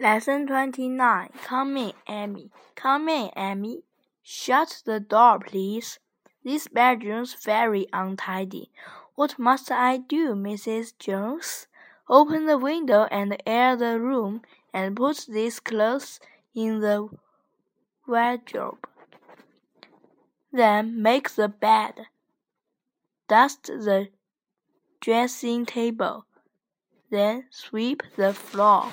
Lesson 29 Come in, Amy. Come in, Amy. Shut the door, please. This bedroom's very untidy. What must I do, Mrs. Jones? Open the window and air the room, and put these clothes in the wardrobe. Then make the bed. Dust the dressing table. Then sweep the floor.